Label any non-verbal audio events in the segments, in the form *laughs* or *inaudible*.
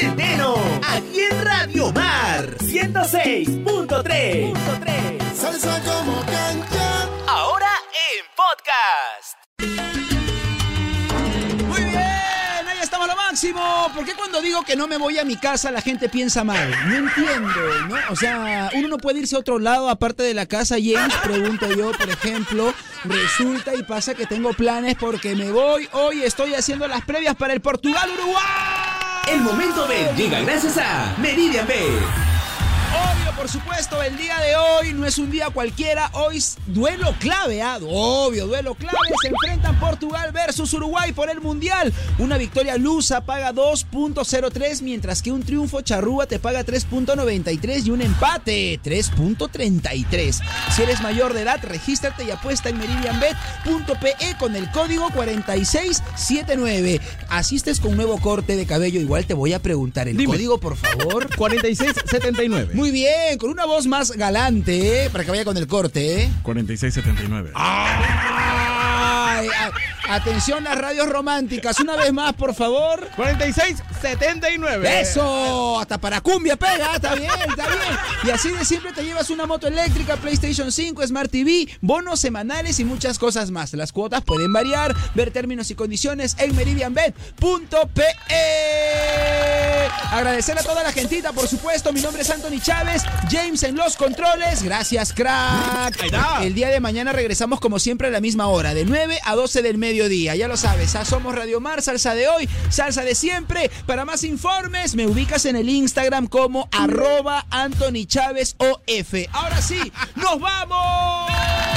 Centeno, aquí en Radio Mar 106.3. Salsa como cancha. Ahora en podcast. Muy bien, ahí estamos lo máximo. ¿Por qué cuando digo que no me voy a mi casa la gente piensa mal? No entiendo, ¿no? O sea, uno no puede irse a otro lado aparte de la casa, James, pregunto yo, por ejemplo. Resulta y pasa que tengo planes porque me voy. Hoy estoy haciendo las previas para el Portugal-Uruguay. El momento B llega gracias a Meridian B. Por supuesto, el día de hoy no es un día cualquiera, hoy es duelo clave, ¿ah? Obvio, duelo clave, se enfrentan Portugal versus Uruguay por el Mundial. Una victoria lusa paga 2.03, mientras que un triunfo charrúa te paga 3.93 y un empate 3.33. Si eres mayor de edad, regístrate y apuesta en meridianbet.pe con el código 4679. Asistes con un nuevo corte de cabello, igual te voy a preguntar el Dime. código, por favor. *laughs* 4679. Muy bien, con una voz más galante, ¿eh? Para que vaya con el corte, ¿eh? 4679. Ay, a- atención las radios románticas, una vez más, por favor. 4679. Eso, hasta para cumbia pega, está bien, está bien. Y así de siempre te llevas una moto eléctrica, PlayStation 5, Smart TV, bonos semanales y muchas cosas más. Las cuotas pueden variar, ver términos y condiciones en meridianbet.pe. Agradecer a toda la gentita, por supuesto. Mi nombre es Anthony Chávez, James en los controles. Gracias, crack. El día de mañana regresamos como siempre a la misma hora, de 9 a 12 del mediodía. Ya lo sabes, somos Radio Mar, salsa de hoy, salsa de siempre. Para más informes, me ubicas en el Instagram como arroba Anthony Chávez OF. Ahora sí, ¡nos vamos!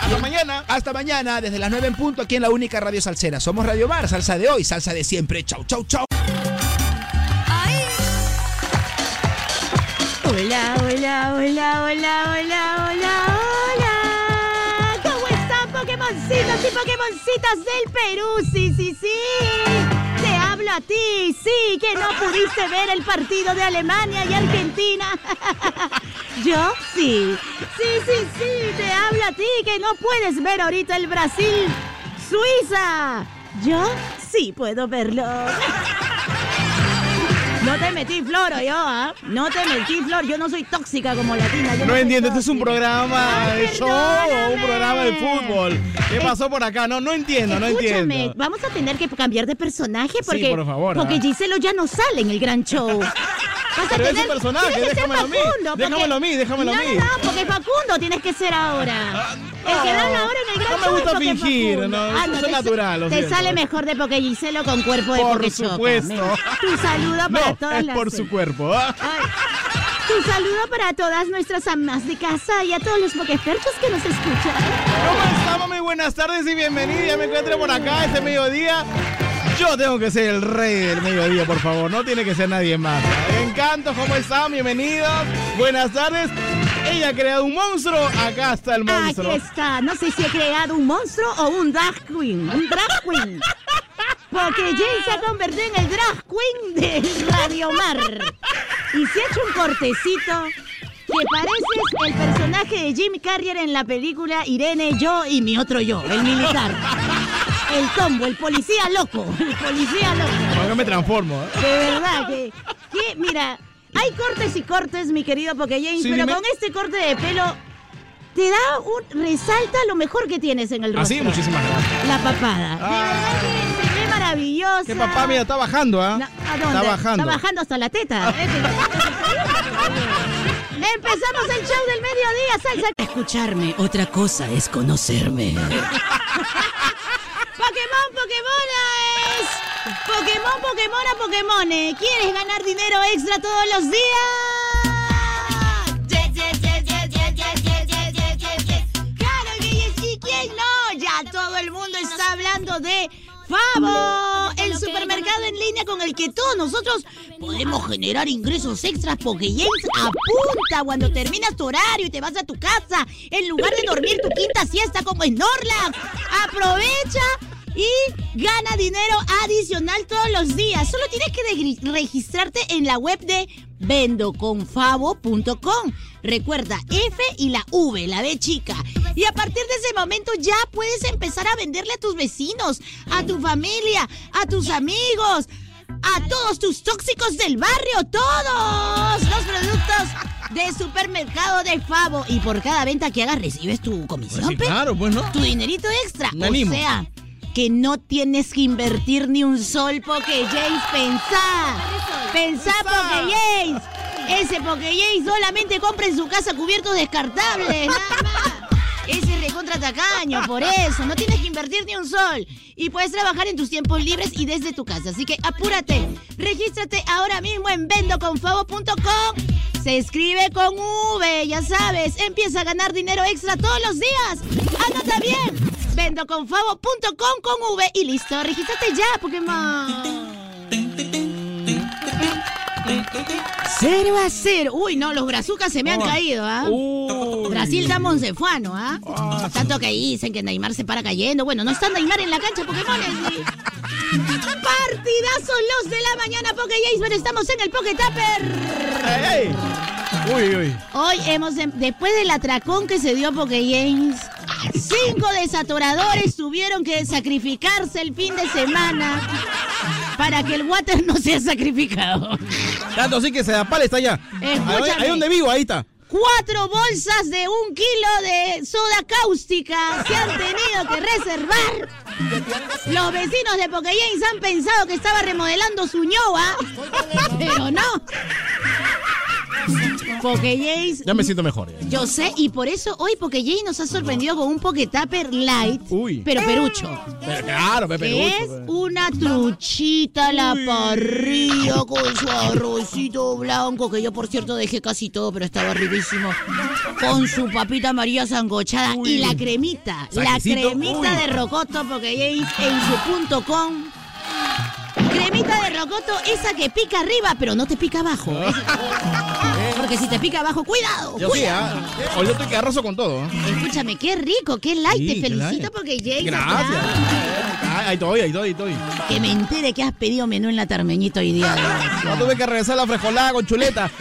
Hasta mañana. Hasta mañana, desde las 9 en punto, aquí en la única radio salsera. Somos Radio Mar, salsa de hoy, salsa de siempre. Chau, chau, chau. Hola, hola, hola, hola, hola, hola, hola. ¿Cómo están Pokémoncitos y Pokémoncitas del Perú? Sí, sí, sí. Hablo a ti, sí, que no pudiste ver el partido de Alemania y Argentina. *laughs* Yo sí. Sí, sí, sí, te hablo a ti que no puedes ver ahorita el Brasil. Suiza. Yo sí puedo verlo. *laughs* No te metí floro yo, ¿ah? No te metí flor. Yo no soy tóxica como latina. yo No entiendo, este es un programa Ay, de show o un programa de fútbol. ¿Qué Eh, pasó por acá? No, no entiendo, no Escúchame, entiendo. vamos a tener que cambiar de personaje porque, por favor, porque ah. Giselo ya no sale en el gran show. *laughs* Vas a Pero es un personaje, déjamelo a mí, déjamelo a mí, déjamelo a mí. No, no, porque Facundo tienes que ser ahora. El que da la hora en el gran no me gusta fingir, no, eso es natural, Te siento. sale mejor de porque Giselo con cuerpo de Por supuesto. Tu saludo para No, todas es las... por su cuerpo. ¿ah? Tu saludo para todas nuestras amas de casa y a todos los pokeexpertos que nos escuchan. ¿Cómo estamos? Muy buenas tardes y bienvenidos. Ya me encuentro por acá este mediodía. Yo tengo que ser el rey del mediodía, por favor. No tiene que ser nadie más. Encanto, ¿cómo están? Bienvenidos. Buenas tardes. Ella ha creado un monstruo. Acá está el monstruo. Aquí está. No sé si he creado un monstruo o un drag queen. Un drag queen. Porque Jay se ha convertido en el drag queen de Radio Mar. Y se ha hecho un cortecito que pareces el personaje de Jim Carrey en la película Irene, yo y mi otro yo, el militar. El tombo, el policía loco. El policía loco. Ahora me transformo. ¿eh? De verdad que, que, mira, hay cortes y cortes, mi querido Porque James, Sí, pero dime. con este corte de pelo te da un resalta lo mejor que tienes en el rostro. Así, muchísimas gracias. La papada. De Ah. verdad que se ve maravillosa. Que papá, mira, está bajando, ¿ah? ¿A dónde? Está bajando. Está bajando hasta la teta. *laughs* Empezamos el show del mediodía, salsa. Escucharme, otra cosa es conocerme. *laughs* Pokémon, Pokémon. Pokémon, Pokémon a Pokémon. ¿Quieres ganar dinero extra todos los días? Claro que yes, ¿y quién no? Ya todo el mundo está hablando de Favo, el supermercado en línea con el que todos nosotros podemos generar ingresos extras porque James apunta cuando terminas tu horario y te vas a tu casa en lugar de dormir tu quinta siesta como Snorlax. Aprovecha y gana dinero adicional todos los días. Solo tienes que registrarte en la web de vendoconfavo.com. Recuerda, F y la V, la B chica. Y a partir de ese momento ya puedes empezar a venderle a tus vecinos, a tu familia, a tus amigos. a todos tus tóxicos del barrio, todos los productos de supermercado de Favo. Y por cada venta que hagas recibes tu comisión, Pues sí, claro, pues no. tu dinerito extra. Me o animo. sea, que no tienes que invertir ni un sol porque James pensá. Pensá porque James. Ese porque James solamente compra en su casa cubiertos descartables, nada más. Ese es recontra tacaño, por eso. No tienes que invertir ni un sol. Y puedes trabajar en tus tiempos libres y desde tu casa. Así que apúrate. Regístrate ahora mismo en vendoconfavo.com. Se escribe con V, ya sabes. Empieza a ganar dinero extra todos los días. Anota bien. Vendoconfavo.com con V y listo. Regístrate ya, Pokémon. 0 a 0. Uy, no, los brazucas se me han Oh. caído, ¿ah? Brasil da Monsefuano, ¿ah? Tanto que dicen que Neymar se para cayendo. Bueno, no está Neymar en la cancha, Pokémon. Partidazo los de la mañana, Poké pero estamos en el Poké Tupper. ¡Ey, ey! Uy, uy. Hoy hemos, em- después del atracón que se dio Poké James, cinco desatoradores tuvieron que sacrificarse el fin de semana para que el water no sea sacrificado. Tanto así que se da pala está allá. Ahí, Escúchame. ahí donde vivo, ahí está. Cuatro bolsas de un kilo de soda cáustica se han tenido que reservar. Los vecinos de Pokéjames han pensado que estaba remodelando su ñoa, *laughs* pero no. Pokéjames, Ya me siento mejor. ya. yo sé, y por eso hoy Pokéjames nos ha sorprendido con un Poketapper Light, Uy. pero perucho. Pero claro, Pepe. Que es una truchita a la parrilla con su arrocito blanco, que yo por cierto dejé casi todo, pero estaba riquísimo. Con su papita María sancochada y la cremita, la cremita uy. de rocoto, ya en su punto com. Cremita de rocoto, esa que pica arriba, pero no te pica abajo. *laughs* ¿eh? Porque si te pica abajo, cuidado, Yo sí, ah. Hoy yo estoy que arrozo con todo. ¿eh? Escúchame, qué rico, qué light, Sí, te felicito light. porque James Gracias. Ah, Ahí estoy, ahí estoy, ahí estoy. Que me entere que has pedido menú en la Tarmeñito hoy día. No tuve que regresar a la frijolada con chuleta. *laughs*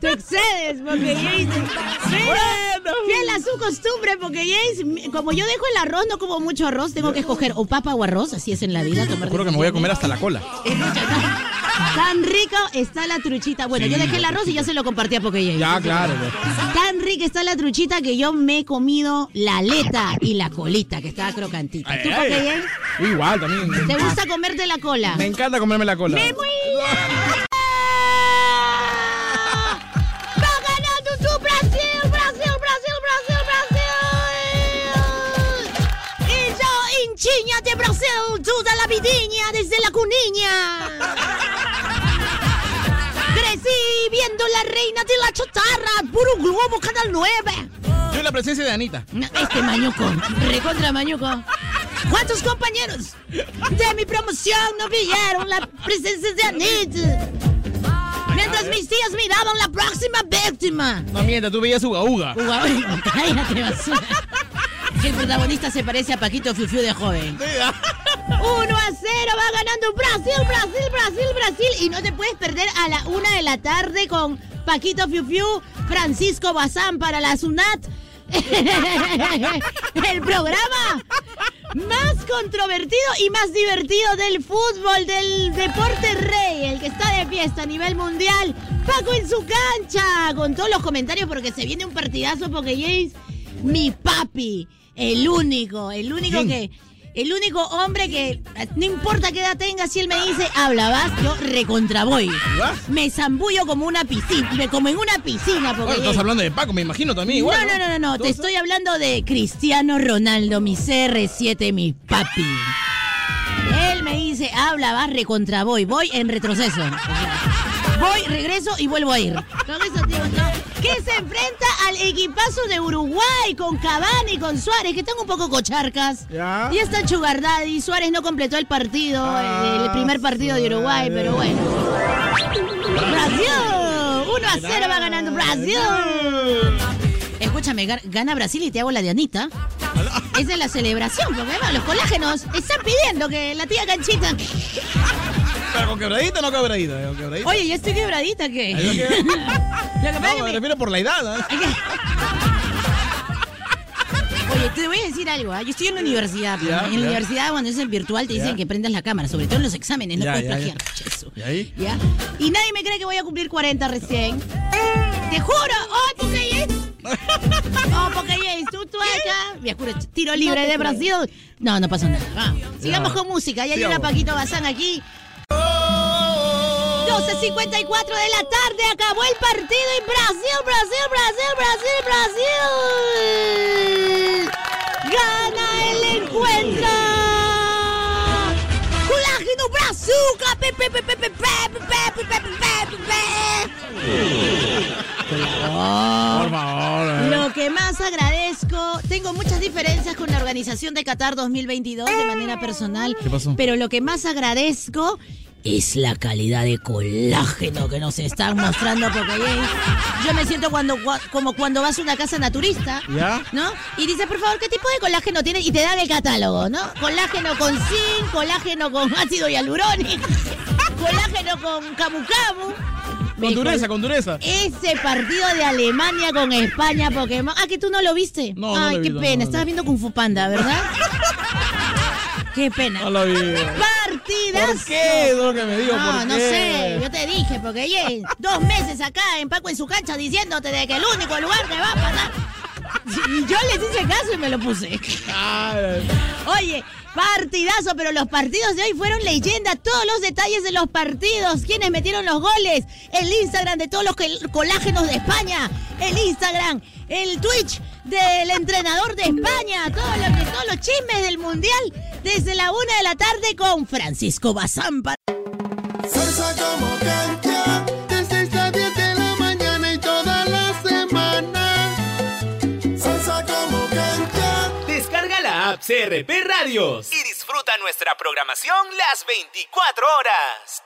Te excedes, porque James. Pero, fiel a su costumbre, porque James, como yo dejo el arroz, no como mucho arroz, tengo que escoger o papa o arroz, así es en la vida. Tomar Juro que me voy a comer hasta la cola. *laughs* Tan- rico está la truchita. Bueno, yo dejé el arroz y ya se lo compartí a Poké. Ya, claro. Tan rica está la truchita que yo me he comido la aleta y la colita, que estaba crocantita. ¿Tú, Ay? Igual, también. ¿Te gusta comerte la cola? Me encanta comerme la cola. ¡Me voy Brasil, toda la vidiña desde la cuniña. Crecí viendo la reina de la chotarra, puro globo, canal 9. Yo en la presencia de Anita. Este mañuco, recontra mañuco. ¿Cuántos compañeros de mi promoción no vieron la presencia de Anita? Mientras mis tías miraban la próxima víctima. No mienta, tú veías uga uga. Uga, uga, cállate, basura. El protagonista se parece a Paquito Fiufiu de joven. 1 a 0 va ganando Brasil, Brasil, Brasil, Brasil. Y no te puedes perder a la 1 de la tarde con Paquito Fiu Fiu, Francisco Bazán para la SUNAT. *laughs* El programa más controvertido y más divertido del fútbol, del deporte rey, el que está de fiesta a nivel mundial. Paco en su cancha, con todos los comentarios porque se viene un partidazo porque James, mi papi, el único, el único ¿Quién? que... El único hombre que, no importa qué edad tenga, si él me dice, habla, vas, yo recontra voy. ¿Vas? Me zambullo como una piscina, como en una piscina. Porque Bueno, estás hablando de Paco, me imagino también no, igual. no, no, no, no, te Entonces- estoy hablando de Cristiano Ronaldo, mi CR7, mi papi. Él me dice, habla, vas, recontra voy, voy en retroceso. O sea, voy, regreso y vuelvo a ir. Con eso, ¿no? Que se enfrenta al equipazo de Uruguay con Cavani con Suárez, que están un poco cocharcas. Ya. Y está Chugardadi, Suárez no completó el partido, Ah, el primer partido de Uruguay, pero bueno. ¡Brasil! 1 a 0 va ganando Brasil. Escúchame, ga- gana Brasil y te hago la de Anita. Esa es la celebración, porque además los colágenos están pidiendo que la tía Canchita. Pero con quebradita o no quebradita. Con quebradita. Oye, ¿ya estoy quebradita qué? Lo que- pasa es No, que me me- refiero por la edad. es que- Oye, te voy a decir algo. ¿ah? Yo estoy en la universidad. pues, en la universidad, cuando es en virtual, te dicen que prendas la cámara, sobre todo en los exámenes. No puedes plagiar. ¿Y ahí? ¿Ya? Y nadie me cree que voy a cumplir 40 recién. ¡Te juro! ¡Oh, Popeyes! *laughs* ¡Oh, Popeyes! ¿Tú, tú acá? Me juro, tiro libre de Brasil. No, no pasa nada. Vamos. Sigamos con música. Ya llega. Paquito Bazán aquí. 12.54 de la tarde, acabó el partido y Brasil, Brasil, Brasil, Brasil, Brasil. Gana el encuentro. Colágeno Brasil, Por favor. Lo que más agradezco, tengo muchas diferencias con la organización de Qatar 2022 de manera personal. ¿Qué pasó? Pero lo que más agradezco es la calidad de colágeno que nos están mostrando porque yo me siento cuando cua- como cuando vas a una casa naturista, ¿Ya? ¿no? Y dices, por favor, ¿qué tipo de colágeno tienes? Y te dan el catálogo, ¿no? Colágeno con zinc, colágeno con ácido hialurónico, colágeno con camu camu. Con dureza, con dureza. Ese partido de Alemania con España, Pokémon. Ah, que tú no lo viste. No, no Ay, lo he qué pena. no, no. Estabas viendo Kung Fu Panda, ¿verdad? *laughs* qué pena. No lo vi. ¿Por qué? Es lo que me digo. No, ¿por no qué? sé, yo te dije, porque oye, dos meses acá en Paco en su cancha diciéndote de que el único lugar que va a pasar. Y yo les hice caso y me lo puse. Oye, partidazo, pero los partidos de hoy fueron leyenda. Todos los detalles de los partidos, quiénes metieron los goles, el Instagram de todos los col- colágenos de España, el Instagram, el Twitch del entrenador de España, los chismes del Mundial desde la una de la tarde con Francisco Bazán. Salsa como cancha, de 6 a 10 de la mañana y toda la semana. Salsa como cancha. Descarga la app CRP Radios y disfruta nuestra programación las 24 horas.